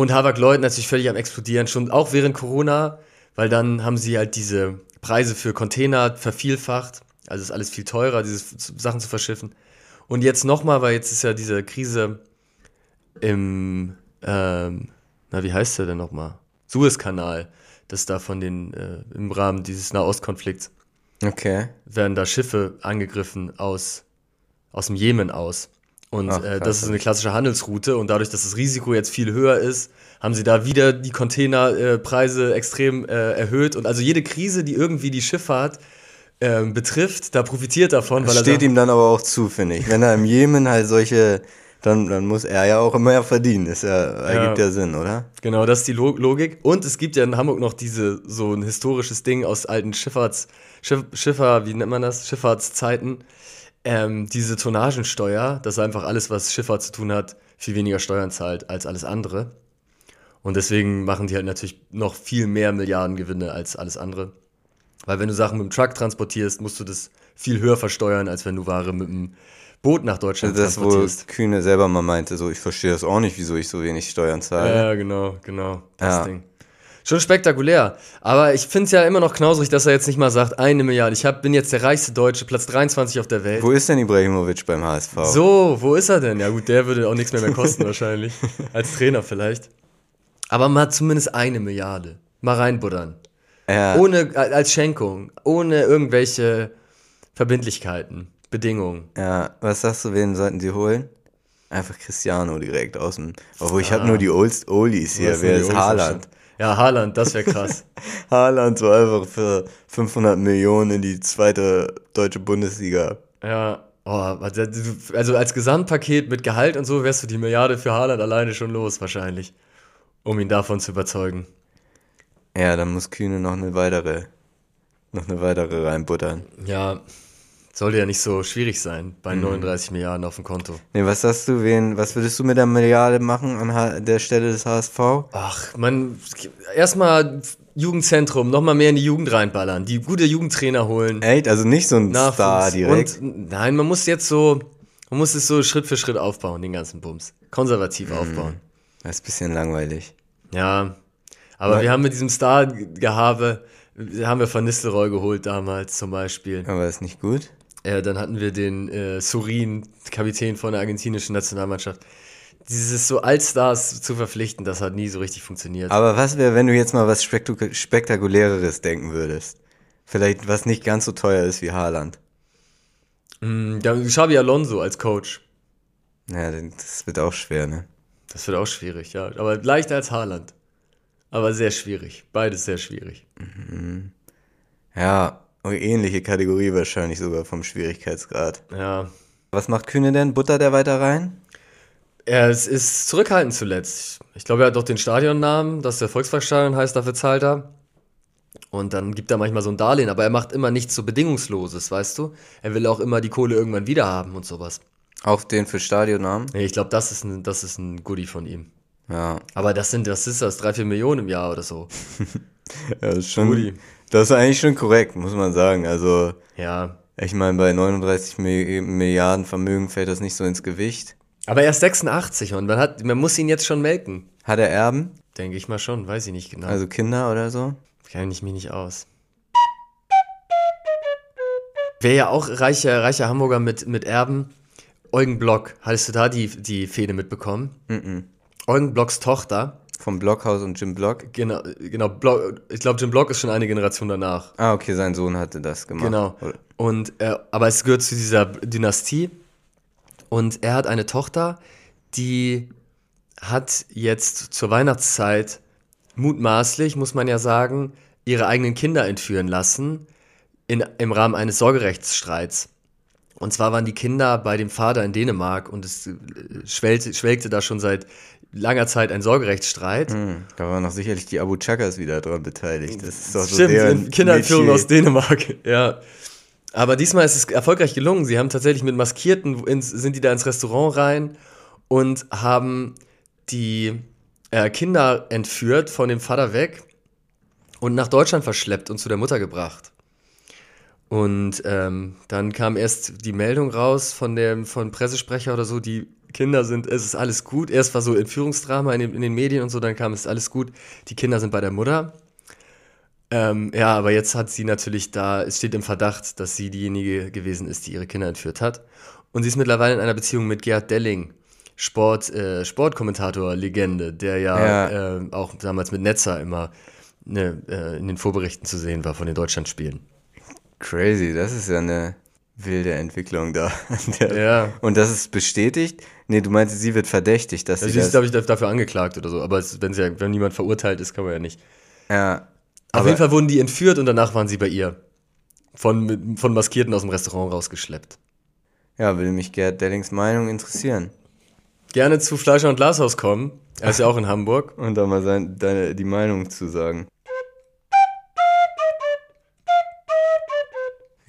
Und Habak-Lloyd natürlich völlig am explodieren, schon auch während Corona, weil dann haben sie halt diese Preise für Container vervielfacht. Also ist alles viel teurer, diese Sachen zu verschiffen. Und jetzt nochmal, weil jetzt ist ja diese Krise im, ähm, na, wie heißt der denn nochmal? Suezkanal, das da von den, äh, im Rahmen dieses Nahostkonflikts Okay. werden da Schiffe angegriffen aus, aus dem Jemen aus. Und Ach, äh, das ist eine klassische Handelsroute und dadurch, dass das Risiko jetzt viel höher ist, haben sie da wieder die Containerpreise äh, extrem äh, erhöht. Und also jede Krise, die irgendwie die Schifffahrt ähm, betrifft, da profitiert davon, weil Das er steht ihm dann aber auch zu, finde ich. Wenn er im Jemen halt solche, dann, dann muss er ja auch immer verdienen. Ist ja, ergibt ja Sinn, oder? Genau, das ist die Lo Logik. Und es gibt ja in Hamburg noch diese, so ein historisches Ding aus alten Schifffahrts, Schiff, Schiffer, wie nennt man das? Schifffahrtszeiten. Ähm, diese Tonnagensteuer, dass einfach alles, was Schifffahrt zu tun hat, viel weniger Steuern zahlt als alles andere. Und deswegen machen die halt natürlich noch viel mehr Milliardengewinne als alles andere. Weil wenn du Sachen mit dem Truck transportierst, musst du das viel höher versteuern, als wenn du Ware mit dem Boot nach Deutschland Das, wo transportierst. Kühne selber mal meinte, so, ich verstehe das auch nicht, wieso ich so wenig Steuern zahle. Ja, genau, genau. Das Ja. Ding. Schon spektakulär. Aber ich finde es ja immer noch knausrig, dass er jetzt nicht mal sagt, eine Milliarde. Ich hab, bin jetzt der reichste Deutsche, Platz 23 auf der Welt. Wo ist denn Ibrahimovic beim HSV? So, wo ist er denn? Ja gut, der würde auch nichts mehr, mehr kosten wahrscheinlich. Als Trainer vielleicht. Aber mal zumindest eine Milliarde. Mal reinbuddern. Ja, Ohne, als Schenkung. Ohne irgendwelche Verbindlichkeiten, Bedingungen. ja, was sagst du, wen sollten sie holen? Einfach Cristiano direkt aus dem. Obwohl, ich Ah. habe nur die Old Oldies hier. Wer ist Haaland? Ja, Haaland, das wäre krass. Haaland so einfach für 500 Millionen in die zweite deutsche Bundesliga. Ja, oh, also also als Gesamtpaket mit Gehalt und so wärst du die Milliarde für Haaland alleine schon los, wahrscheinlich. Um ihn davon zu überzeugen. Ja, dann muss Kühne noch eine weitere, noch eine weitere reinbuttern. Ja, Sollte ja nicht so schwierig sein bei Mhm. 39 Milliarden auf dem Konto. Nee, was sagst du, wen, was würdest du mit der Milliarde machen an der Stelle des HSV? Ach, man, erstmal Jugendzentrum, nochmal mehr in die Jugend reinballern, die gute Jugendtrainer holen. Echt? Also nicht so ein Nachwuchs. Star direkt. Und nein, man muss jetzt so, man muss es so Schritt für Schritt aufbauen, den ganzen Bums. Konservativ aufbauen. das ist ein bisschen langweilig. Ja, aber Weil- wir haben mit diesem Star-Gehabe, haben wir Van Nistelrooy geholt damals zum Beispiel. Aber ist nicht gut. Äh, dann hatten wir den äh, Surin, Kapitän von der argentinischen Nationalmannschaft. Dieses so Allstars zu verpflichten, das hat nie so richtig funktioniert. Aber was wäre, wenn du jetzt mal was Spektak Spektakuläreres denken würdest? Vielleicht was nicht ganz so teuer ist wie Haaland. Mm, da- Xabi Alonso als Coach. Ja, das wird auch schwer, ne? Das wird auch schwierig, ja. Aber leichter als Haaland. Aber sehr schwierig. Beides sehr schwierig. Ja, oh, ähnliche Kategorie wahrscheinlich sogar vom Schwierigkeitsgrad. Ja. Was macht Kühne denn? Butter der weiter rein? Er ist, ist zurückhaltend zuletzt. Ich glaube, er hat doch den Stadionnamen, dass der Volksparkstadion heißt, dafür zahlt er. Und dann gibt er manchmal so ein Darlehen, aber er macht immer nichts so Bedingungsloses, weißt du? Er will auch immer die Kohle irgendwann wieder haben und sowas. Auch den für Stadionnamen? Nee, ich glaube, das ist ein, das ist ein Goodie von ihm. Ja. Aber das sind, das ist das, drei, vier Millionen im Jahr oder so. ja das, ist schon, Goodie. Das ist eigentlich schon korrekt, muss man sagen. Also, Ja. ich meine, bei 39 Mi Milliarden Vermögen fällt das nicht so ins Gewicht. Aber er ist 86 und man hat, man muss ihn jetzt schon melken. Hat er Erben? Denke ich mal schon, weiß ich nicht genau. Also Kinder oder so? Kenne ich mich nicht aus. Wer ja auch reicher, reicher Hamburger mit, mit Erben, Eugen Block. Hattest du da die, die Fehde mitbekommen? Mhm. Eugen Blocks Tochter, Vom Blockhaus und Jim Block? genau, genau Block, ich glaube, Jim Block ist schon eine Generation danach. Ah, okay, sein Sohn hatte das gemacht. Genau. Und, äh, aber es gehört zu dieser Dynastie. Und er hat eine Tochter, die hat jetzt zur Weihnachtszeit mutmaßlich, muss man ja sagen, ihre eigenen Kinder entführen lassen in, im Rahmen eines Sorgerechtsstreits. Und zwar waren die Kinder bei dem Vater in Dänemark und es äh, schwellte, schwelgte da schon seit langer Zeit ein Sorgerechtsstreit. Hm, da waren noch sicherlich die Abu Chakas wieder dran beteiligt. Das ist doch so Stimmt, deren in Kinderentführung aus Dänemark, ja. Aber diesmal ist es erfolgreich gelungen. Sie haben tatsächlich mit Maskierten, ins, sind die da ins Restaurant rein und haben die äh, Kinder entführt, von dem Vater weg und nach Deutschland verschleppt und zu der Mutter gebracht. Und ähm, dann kam erst die Meldung raus von dem von Pressesprecher oder so, die Kinder sind, es ist alles gut. Erst war so Entführungsdrama in den, in den Medien und so, dann kam es alles gut. Die Kinder sind bei der Mutter. Ähm, ja, aber jetzt hat sie natürlich da, es steht im Verdacht, dass sie diejenige gewesen ist, die ihre Kinder entführt hat. Und sie ist mittlerweile in einer Beziehung mit Gerd Delling, Sport, äh, Sportkommentator-Legende, der ja, Ja. Äh, auch damals mit Netzer immer ne, äh, in den Vorberichten zu sehen war von den Deutschlandspielen. Crazy, das ist ja eine wilde Entwicklung da. Ja. Und das ist bestätigt? Nee, du meinst, sie wird verdächtigt, dass Also sie sie ist, das... glaube ich, dafür angeklagt oder so. Aber es, wenn, sie, ja- wenn niemand verurteilt ist, kann man ja nicht. Ja, Auf jeden Fall wurden die entführt und danach waren sie bei ihr. Von, von Maskierten aus dem Restaurant rausgeschleppt. ja, würde mich Gerd Dellings Meinung interessieren. Gerne zu Fleischer und Glashaus kommen. Er ist ja auch in Hamburg. Und da mal sein, deine, die Meinung zu sagen.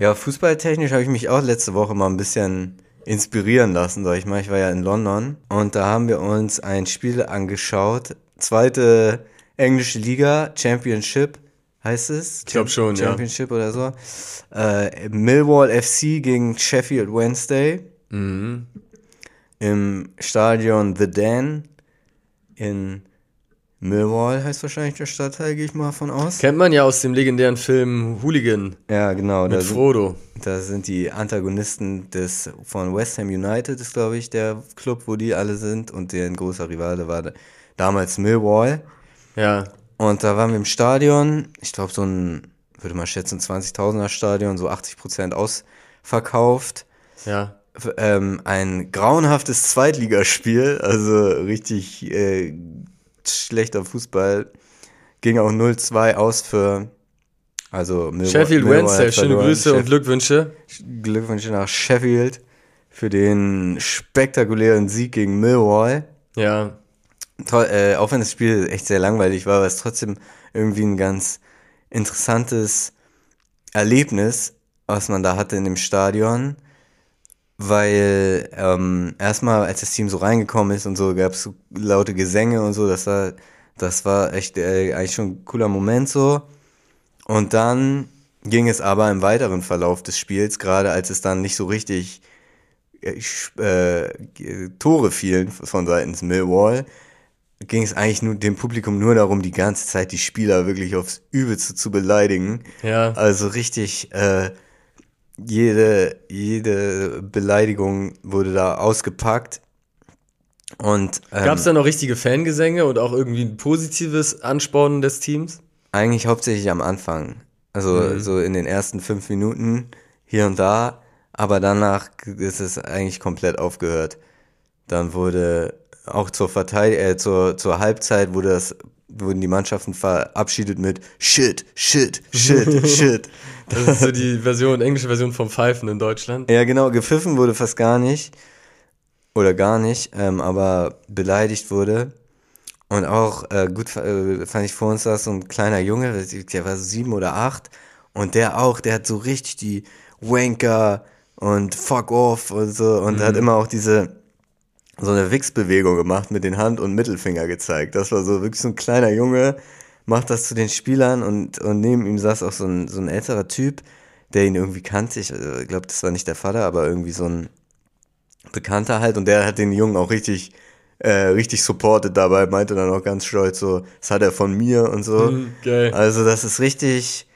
Ja, fußballtechnisch habe ich mich auch letzte Woche mal ein bisschen inspirieren lassen, sag ich mal. Ich war ja in London und da haben wir uns ein Spiel angeschaut. Zweite englische Liga, Championship heißt es. Ich glaub schon, ja. Championship oder so. Äh, Millwall FC gegen Sheffield Wednesday Mhm. im Stadion The Dan in Millwall heißt wahrscheinlich der Stadtteil, gehe ich mal von aus. Kennt man ja aus dem legendären Film Hooligan Ja, genau. Da mit sind, Frodo. da sind die Antagonisten des von West Ham United, ist glaube ich der Club, wo die alle sind. Und deren großer Rivale war da- damals Millwall. Ja. Und da waren wir im Stadion, ich glaube so ein, würde mal schätzen, 20.000er Stadion, so 80% ausverkauft. Ja. Ähm, ein grauenhaftes Zweitligaspiel, also richtig äh, schlechter Fußball. Ging auch 0-2 aus für also Millwall- Sheffield Millwall Wednesday, schöne. Grüße und Sheff- Glückwünsche. Glückwünsche nach Sheffield für den spektakulären Sieg gegen Millwall. Ja. Toll, äh, auch wenn das Spiel echt sehr langweilig war, war es trotzdem irgendwie ein ganz interessantes Erlebnis. was man da hatte in dem Stadion, weil ähm, erstmal, als das Team so reingekommen ist und so, gab es so laute Gesänge und so, das war, das war echt äh, eigentlich schon ein cooler Moment so. Und dann ging es aber im weiteren Verlauf des Spiels, gerade als es dann nicht so richtig äh, äh, Tore fielen von seitens Millwall, ging es eigentlich nur dem Publikum nur darum, die ganze Zeit die Spieler wirklich aufs Übelste zu beleidigen. Ja. Also richtig, äh, jede, jede Beleidigung wurde da ausgepackt. Und ähm, Gab es da noch richtige Fangesänge und auch irgendwie ein positives Anspornen des Teams? eigentlich hauptsächlich am Anfang. Also Mhm. so in den ersten fünf Minuten hier und da, aber danach ist es eigentlich komplett aufgehört. Dann wurde auch zur Verteid äh, zur, zur Halbzeit wurde das, wurden die Mannschaften verabschiedet mit Shit, Shit, Shit, Shit. Das ist so die Version, englische Version vom Pfeifen in Deutschland. Ja, genau, gepfiffen wurde fast gar nicht. Oder gar nicht, ähm, aber beleidigt wurde. Und auch äh, gut äh, fand ich vor uns saß so ein kleiner Junge, der war so sieben oder acht. Und der auch, der hat so richtig die Wanker und Fuck off und so. Und hat immer auch diese so eine Wichsbewegung gemacht mit den Hand- und Mittelfinger gezeigt. Das war so wirklich so ein kleiner Junge, macht das zu den Spielern und, und neben ihm saß auch so ein, so ein älterer Typ, der ihn irgendwie kannte. Ich äh, glaube, das war nicht der Vater, aber irgendwie so ein Bekannter halt. Und der hat den Jungen auch richtig, äh, richtig supportet dabei, meinte dann auch ganz stolz so, das hat er von mir und so. Mhm, geil. Also das ist richtig,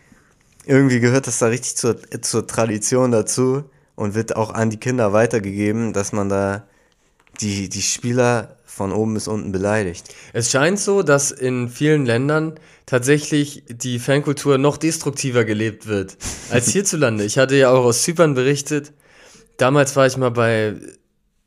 irgendwie gehört das da richtig zur, zur Tradition dazu und wird auch an die Kinder weitergegeben, dass man da die, die Spieler von oben bis unten beleidigt. Es scheint so, dass in vielen Ländern tatsächlich die Fankultur noch destruktiver gelebt wird als hierzulande. Ich hatte ja auch aus Zypern berichtet. Damals war ich mal bei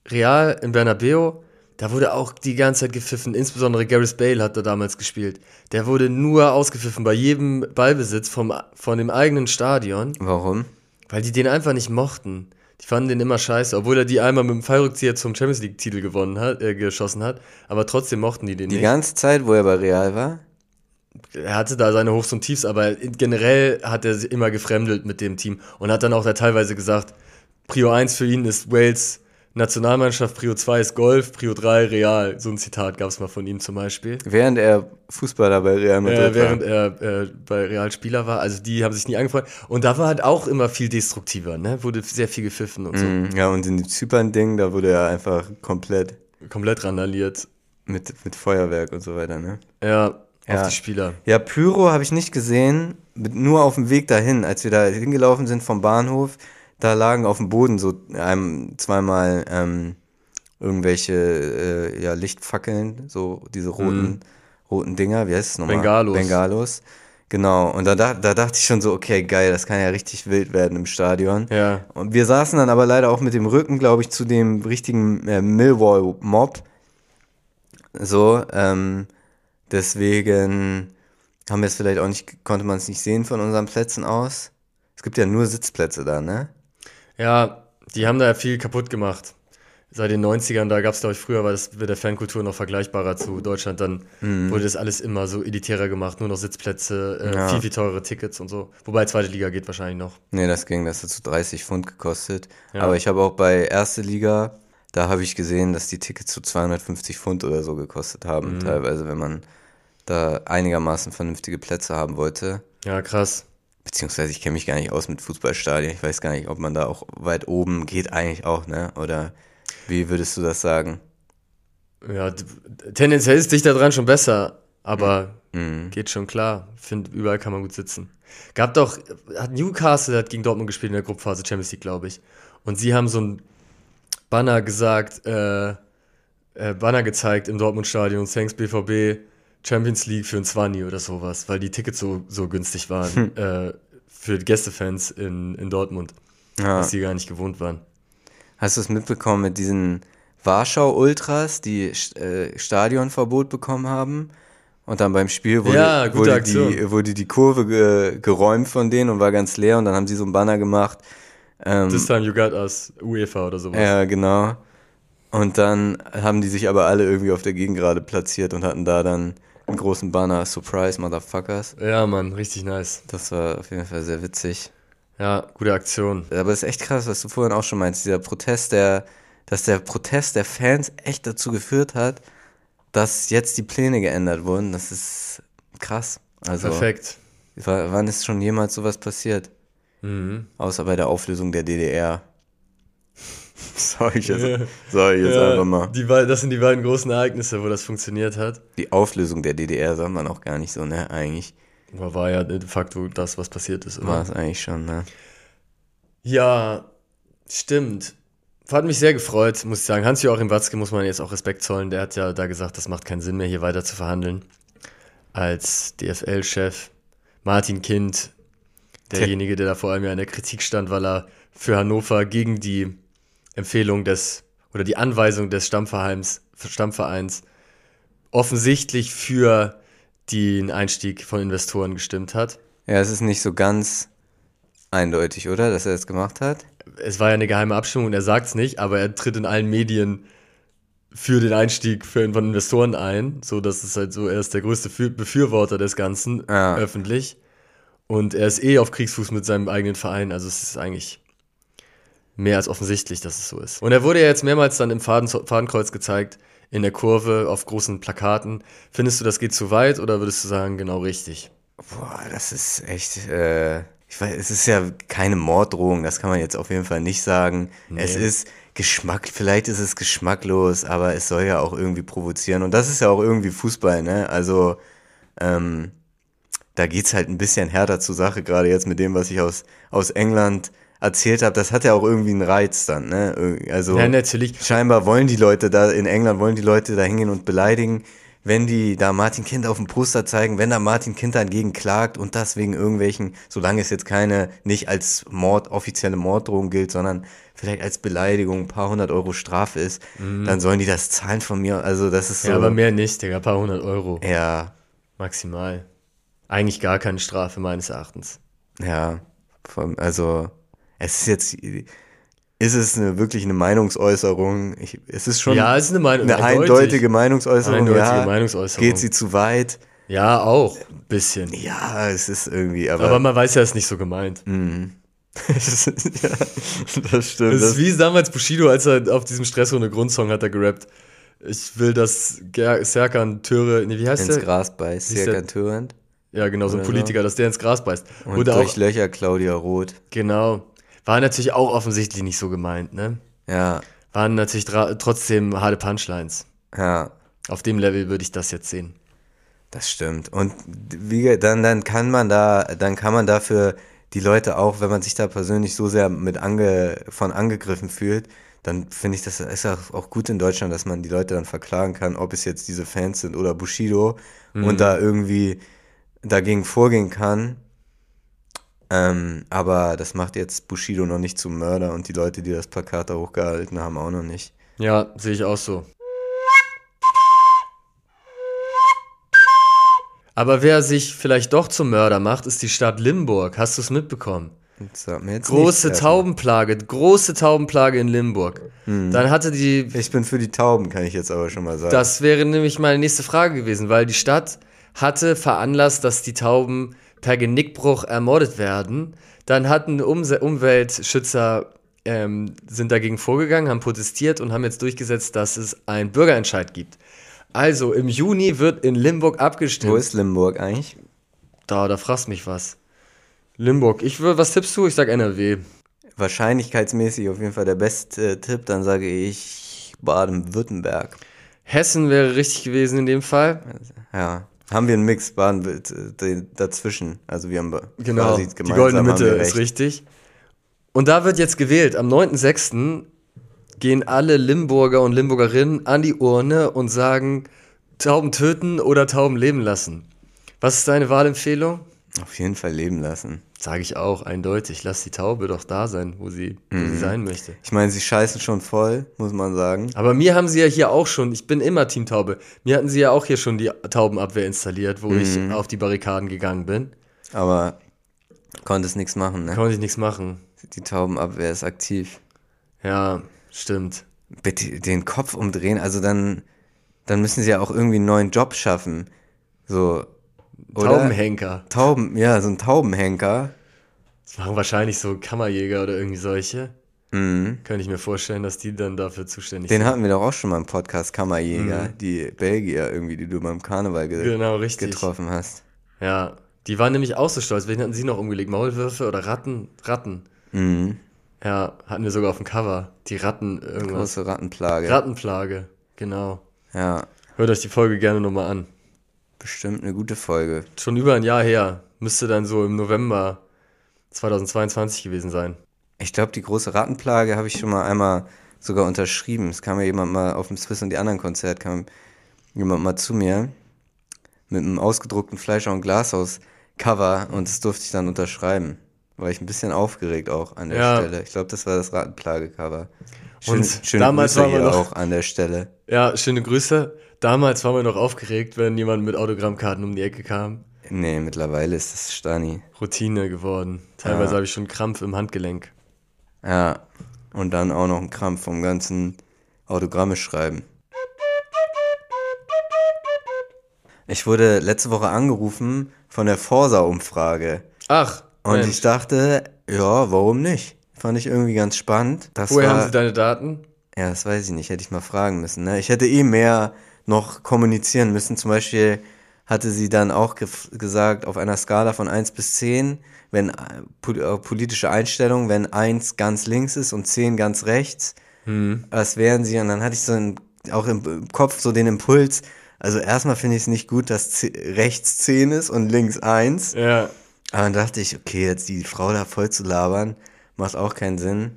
Real in Bernabeu. Da wurde auch die ganze Zeit gepfiffen. Insbesondere Gareth Bale hat da damals gespielt. Der wurde nur ausgepfiffen bei jedem Ballbesitz vom, von dem eigenen Stadion, Warum? weil die den einfach nicht mochten. Die fanden den immer scheiße, obwohl er die einmal mit dem Fallrückzieher zum Champions League-Titel gewonnen hat, äh, geschossen hat. Aber trotzdem mochten die den Die nicht. ganze Zeit, wo er bei Real war? er hatte da seine Hochs und Tiefs, aber generell hat er sich immer gefremdelt mit dem Team und hat dann auch da teilweise gesagt, Prio 1 für ihn ist Wales Nationalmannschaft, Prio 2 ist Golf, Prio 3 Real. So ein Zitat gab es mal von ihm zum Beispiel. Während er Fußballer bei Real Madrid Äh, während war. er äh, bei Real Spieler war, also die haben sich nie angefreundet. Und da war halt auch immer viel destruktiver, ne? Wurde sehr viel gepfiffen und so. Mhm, Ja, und in dem Zypern-Ding, da wurde er einfach komplett Komplett randaliert. mit, mit Feuerwerk und so weiter, ne? Ja, Ja. auf die Spieler. Ja, Pyro habe ich nicht gesehen, nur auf dem Weg dahin, als wir da hingelaufen sind vom Bahnhof, da lagen auf dem Boden so einem, zweimal ähm, irgendwelche äh, ja, Lichtfackeln, so diese roten, roten Dinger, wie heißt es nochmal? Bengalos. Bengalos. Genau, und da, da, da dachte ich schon so, okay, geil, das kann ja richtig wild werden im Stadion. Ja. Und wir saßen dann aber leider auch mit dem Rücken, glaube ich, zu dem richtigen äh, Millwall-Mob. So, ähm, deswegen haben wir es vielleicht auch nicht, konnte man es nicht sehen von unseren Plätzen aus. Es gibt ja nur Sitzplätze da, ne? Ja, die haben da ja viel kaputt gemacht. Seit den 90ern, da gab es, glaube ich, früher war das mit der Fankultur noch vergleichbarer zu Deutschland. Dann wurde das alles immer so elitärer gemacht, nur noch Sitzplätze, äh, Ja. viel, viel teurere Tickets und so. Wobei zweite Liga geht wahrscheinlich noch. Nee, das ging, das hat so 30 Pfund gekostet. Ja. Aber ich habe auch bei erste Liga, da habe ich gesehen, dass die Tickets so 250 Pfund oder so gekostet haben, Mhm. teilweise, wenn man da einigermaßen vernünftige Plätze haben wollte. Ja, krass. Beziehungsweise ich kenne mich gar nicht aus mit Fußballstadien. Ich weiß gar nicht, ob man da auch weit oben geht, eigentlich auch, ne? Oder wie würdest du das sagen? Ja, tendenziell ist dich da dran schon besser, aber Mhm. geht schon klar. Find, überall kann man gut sitzen. Gab doch, hat Newcastle hat gegen Dortmund gespielt in der Gruppenphase Champions League, glaube ich. Und sie haben so ein Banner gesagt, äh, äh, Banner gezeigt im Dortmund-Stadion, Thanks BVB, Champions League für ein 20 oder sowas, weil die Tickets so, so günstig waren äh, für Gästefans in, in Dortmund, Ja. dass die gar nicht gewohnt waren. Hast du es mitbekommen mit diesen Warschau-Ultras, die äh, Stadionverbot bekommen haben? Und dann beim Spiel wurde, Ja, wurde, die, wurde die Kurve ge, geräumt von denen und war ganz leer und dann haben sie so ein Banner gemacht. Ähm, This time you got us, UEFA oder sowas. ja, genau. Und dann haben die sich aber alle irgendwie auf der Gegengrade platziert und hatten da dann einen großen Banner, Surprise, Motherfuckers. Ja, Mann, richtig nice. Das war auf jeden Fall sehr witzig. Ja, gute Aktion. Aber es ist echt krass, was du vorhin auch schon meinst, dieser Protest, der, dass der Protest der Fans echt dazu geführt hat, dass jetzt die Pläne geändert wurden. Das ist krass. Also, Perfekt. wann ist schon jemals sowas passiert? Mhm. Außer bei der Auflösung der DDR. Sag ich jetzt, sag ich jetzt einfach mal. die, das sind die beiden großen Ereignisse, wo das funktioniert hat. Die Auflösung der DDR sagt man auch gar nicht so, ne? Eigentlich Aber war ja de facto das, was passiert ist. war Oder? es eigentlich schon, ne? Ja, stimmt. Hat mich sehr gefreut, muss ich sagen. Hans-Joachim Watzke muss man jetzt auch Respekt zollen. Der hat ja da gesagt, das macht keinen Sinn mehr, hier weiter zu verhandeln. Als DFL-Chef. Martin Kind, derjenige, der da vor allem ja in der Kritik stand, weil er für Hannover gegen die Empfehlung des oder die Anweisung des Stammvereins, Stammvereins offensichtlich für den Einstieg von Investoren gestimmt hat. Ja, es ist nicht so ganz eindeutig, oder? Dass er das gemacht hat? es war ja eine geheime Abstimmung und er sagt es nicht, aber er tritt in allen Medien für den Einstieg für, von Investoren ein, so dass es halt so, er ist der größte Für Befürworter des Ganzen Ja. öffentlich und er ist eh auf Kriegsfuß mit seinem eigenen Verein, also es ist eigentlich mehr als offensichtlich, dass es so ist. Und er wurde ja jetzt mehrmals dann im Faden Fadenkreuz gezeigt, in der Kurve, auf großen Plakaten. Findest du, das geht zu weit oder würdest du sagen, genau richtig? Boah, das ist echt, äh, ich weiß, es ist ja keine Morddrohung, das kann man jetzt auf jeden Fall nicht sagen. Es ist Geschmack, vielleicht ist es geschmacklos, aber es soll ja auch irgendwie provozieren. Und das ist ja auch irgendwie Fußball, ne? Also, ähm, da geht's halt ein bisschen härter zur Sache, gerade jetzt mit dem, was ich aus, aus England erzählt habe. Das hat ja auch irgendwie einen Reiz dann, ne? Also, Ja, natürlich. scheinbar wollen die Leute da in England, wollen die Leute da hingehen und beleidigen, wenn die da Martin Kind auf dem Poster zeigen, wenn da Martin Kind dagegen klagt und das wegen irgendwelchen, solange es jetzt keine, nicht als Mord, offizielle Morddrohung gilt, sondern vielleicht als Beleidigung ein paar hundert Euro Strafe ist, dann sollen die das zahlen von mir. Also das ist so. Mhm. Ja, aber mehr nicht, Digga, ein paar hundert Euro ja, maximal. Eigentlich gar keine Strafe meines Erachtens. ja, vom, also es ist jetzt, ist es eine, wirklich eine Meinungsäußerung? Ich, es ist schon Ja, es ist eine Meinung. eine eindeutig. eindeutige Meinungsäußerung. Eindeutige ja. Meinungsäußerung. Geht sie zu weit? Ja, auch. Bisschen. Ja, es ist irgendwie, aber. Aber man weiß ja, es ist nicht so gemeint. ja, das stimmt. Es ist wie damals Bushido, als er auf diesem Stressrunde Grundsong hat er gerappt. Ich will, dass Ger Serkan Töre, nee, wie heißt ins der? Gras beißt, Serkan Törend. Ja, genau, so ein Oder so. Politiker, dass der ins Gras beißt. Und Wurde durch auch, Löcher Claudia Roth. genau. War natürlich auch offensichtlich nicht so gemeint, ne? Ja, Waren natürlich trotzdem harte Punchlines. ja, Auf dem Level würde ich das jetzt sehen. das stimmt. Und wie, dann, dann kann man da, dann kann man dafür die Leute auch, wenn man sich da persönlich so sehr mit ange, von angegriffen fühlt, dann finde ich, das ist auch, auch gut in Deutschland, dass man die Leute dann verklagen kann, ob es jetzt diese Fans sind oder Bushido und da irgendwie dagegen vorgehen kann. Ähm, aber das macht jetzt Bushido noch nicht zum Mörder und die Leute, die das Plakat da hochgehalten haben, auch noch nicht. Ja, sehe ich auch so. Aber wer sich vielleicht doch zum Mörder macht, ist die Stadt Limburg. Hast du es mitbekommen? Sagt mir jetzt Große. Taubenplage, große Taubenplage in Limburg. Dann hatte die, Ich bin für die Tauben, kann ich jetzt aber schon mal sagen. das wäre nämlich meine nächste Frage gewesen, weil die Stadt hatte veranlasst, dass die Tauben per Genickbruch ermordet werden. Dann hatten Umse Umweltschützer ähm, sind dagegen vorgegangen, haben protestiert und haben jetzt durchgesetzt, dass es einen Bürgerentscheid gibt. Also im Juni wird in Limburg abgestimmt. Wo ist Limburg eigentlich? Da, da fragst mich was. Limburg. Ich will, was tippst du? Ich sag NRW. Wahrscheinlichkeitsmäßig auf jeden Fall der beste Tipp, dann sage ich Baden-Württemberg. Hessen wäre richtig gewesen in dem Fall. Ja. Haben wir einen Mix, Baden äh, dazwischen. Also wir haben Genau. quasi Die gemeinsam goldene haben Mitte ist richtig. Und da wird jetzt gewählt. Am 9.6. gehen alle Limburger und Limburgerinnen an die Urne und sagen, Tauben töten oder Tauben leben lassen. Was ist deine Wahlempfehlung? Auf jeden Fall leben lassen. Sage ich auch, eindeutig. Lass die Taube doch da sein, wo sie, wo Mhm. sie sein möchte. Ich meine, sie scheißen schon voll, muss man sagen. Aber mir haben sie ja hier auch schon, ich bin immer Team Taube, mir hatten sie ja auch hier schon die Taubenabwehr installiert, wo Mhm. ich auf die Barrikaden gegangen bin. Aber konntest nichts machen, ne? Konnte ich nichts machen. Die Taubenabwehr ist aktiv. Ja, stimmt. Bitte den Kopf umdrehen, also dann, dann müssen sie ja auch irgendwie einen neuen Job schaffen. So. Oder? Taubenhenker. Tauben, ja, so ein Taubenhenker. Das machen wahrscheinlich so Kammerjäger oder irgendwie solche. Mhm. Könnte ich mir vorstellen, dass die dann dafür zuständig Den sind. hatten wir doch auch schon mal im Podcast, Kammerjäger, die Belgier irgendwie, die du beim Karneval ge Mhm. Genau, richtig. getroffen hast. Ja, die waren nämlich auch so stolz. Wen hatten sie noch umgelegt? Maulwürfe oder Ratten? Ratten. Mhm. Ja, hatten wir sogar auf dem Cover. Die Ratten, irgendwas. Große Rattenplage. Rattenplage, genau. ja, Hört euch die Folge gerne nochmal an. Bestimmt eine gute Folge. Schon über ein Jahr her. Müsste dann so im November 2022 gewesen sein. Ich glaube, die große Rattenplage habe ich schon mal einmal sogar unterschrieben. Es kam ja jemand mal auf dem Swiss und die anderen Konzert, kam jemand mal zu mir mit einem ausgedruckten Fleischer- und Glashaus-Cover und das durfte ich dann unterschreiben. War ich ein bisschen aufgeregt auch an der Ja. Stelle. Ich glaube, das war das Rattenplage-Cover. Schön, Und schöne damals Grüße waren wir noch- auch an der Stelle. Ja, schöne Grüße. Damals waren wir noch aufgeregt, wenn jemand mit Autogrammkarten um die Ecke kam. Nee, mittlerweile ist das Stani. Routine geworden. Teilweise Ja. habe ich schon Krampf im Handgelenk. Ja, und dann auch noch ein Krampf vom ganzen Autogramme schreiben. Ich wurde letzte Woche angerufen von der Forsa-Umfrage. Ach, Und Mensch. ich dachte, ja, warum nicht? Fand ich irgendwie ganz spannend. Das woher war, haben sie deine Daten? ja, das weiß ich nicht, hätte ich mal fragen müssen. Ne? Ich hätte eh mehr noch kommunizieren müssen. Zum Beispiel hatte sie dann auch gef- gesagt, auf einer Skala von 1 bis 10, wenn äh, äh, politische Einstellung, wenn 1 ganz links ist und 10 ganz rechts, was wären sie? Und dann hatte ich so ein, auch im, Kopf so den Impuls, also erstmal finde ich es nicht gut, dass rechts 10 ist und links 1. Ja. Aber dann dachte ich, okay, jetzt die Frau da voll zu labern, macht auch keinen Sinn.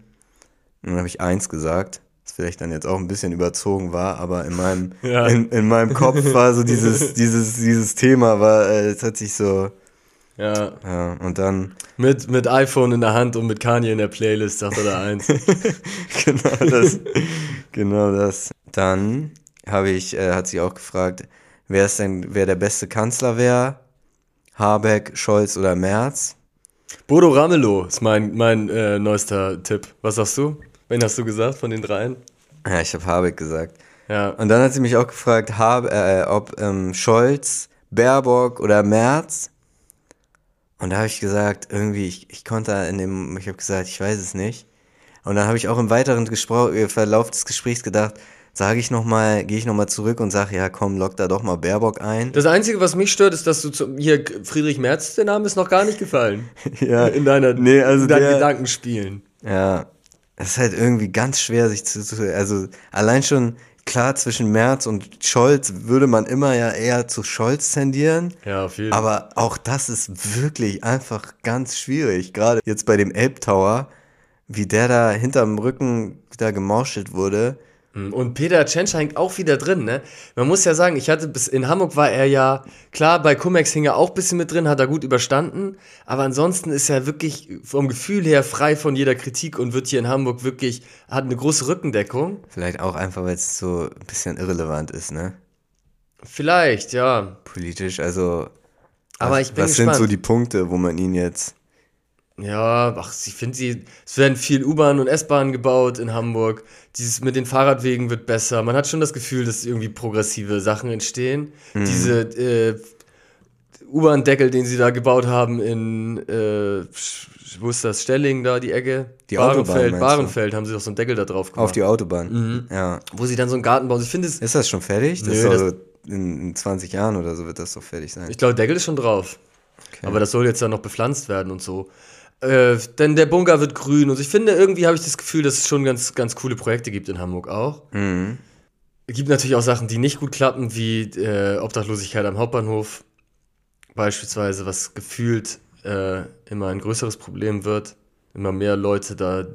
Und dann habe ich eins gesagt, was vielleicht dann jetzt auch ein bisschen überzogen war, aber in meinem, Ja. in, in meinem Kopf war so dieses, dieses, dieses Thema, war, äh, es hat sich so, Ja. ja, und dann, Mit, mit iPhone in der Hand und mit Kanye in der Playlist, sagt er da eins. genau das, genau das. Dann habe ich, äh, hat sie auch gefragt, wer ist denn, wer der beste Kanzler wäre? Habeck, Scholz oder Merz? Bodo Ramelow ist mein, mein äh, neuester Tipp. Was sagst du? Wen hast du gesagt von den dreien? Ja, ich habe Habeck gesagt. Ja. Und dann hat sie mich auch gefragt, hab, äh, ob ähm, Scholz, Baerbock oder Merz. Und da habe ich gesagt, irgendwie, ich, ich konnte in dem, ich habe gesagt, ich weiß es nicht. Und dann habe ich auch im weiteren Gespro äh, Verlauf des Gesprächs gedacht, sage ich nochmal, gehe ich nochmal zurück und sage, ja komm, lock da doch mal Baerbock ein. Das Einzige, was mich stört, ist, dass du zu, hier Friedrich Merz, der Name ist noch gar nicht gefallen. Ja, In deiner nee, also in deinen der- Gedankenspielen. Ja, es ist halt irgendwie ganz schwer, sich zu, zu also allein schon klar zwischen Merz und Scholz würde man immer ja eher zu Scholz tendieren. Ja, auf jeden Fall. Aber auch das ist wirklich einfach ganz schwierig. Gerade jetzt bei dem Elbtower, wie der da hinterm Rücken da gemauschelt wurde. Und Peter Tschentscher hängt auch wieder drin, ne? Man muss ja sagen, ich hatte bis in Hamburg war er ja, klar, bei Cumex hing er auch ein bisschen mit drin, hat er gut überstanden, aber ansonsten ist er wirklich vom Gefühl her frei von jeder Kritik und wird hier in Hamburg wirklich, hat eine große Rückendeckung. Vielleicht auch einfach, weil es so ein bisschen irrelevant ist, ne? Vielleicht, ja. Politisch. Also. Aber was, ich bin Was sind gespannt. so die Punkte, wo man ihn jetzt. Ja, ach, ich finde sie, es werden viel U-Bahn und S-Bahn gebaut in Hamburg. Dieses mit den Fahrradwegen wird besser. Man hat schon das Gefühl, dass irgendwie progressive Sachen entstehen. Mhm. Diese äh, U-Bahn-Deckel, den sie da gebaut haben in, äh, wo ist das, Stelling da, die Ecke? Die Autobahn, Bahrenfeld, du? Bahrenfeld haben sie doch so einen Deckel da drauf gemacht. Auf die Autobahn. Ja. wo sie dann so einen Garten bauen. Ich finde es, Ist das schon fertig? Das Nö, das- so in, in 20 Jahren oder so wird das doch fertig sein. ich glaube, Deckel ist schon drauf. Aber das soll jetzt ja noch bepflanzt werden und so. Äh, denn der Bunker wird grün und ich finde, irgendwie habe ich das Gefühl, dass es schon ganz, ganz coole Projekte gibt in Hamburg auch. Mhm. Es gibt natürlich auch Sachen, die nicht gut klappen, wie äh, Obdachlosigkeit am Hauptbahnhof beispielsweise, was gefühlt äh, immer ein größeres Problem wird. Immer mehr Leute da,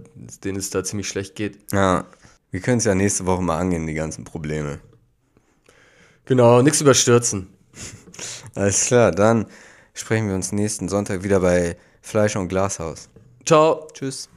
denen es da ziemlich schlecht geht. Ja. Wir können es ja nächste Woche mal angehen, die ganzen Probleme. Genau, nichts überstürzen. Alles klar, dann sprechen wir uns nächsten Sonntag wieder bei Fleisch und Glashaus. Ciao. Tschüss.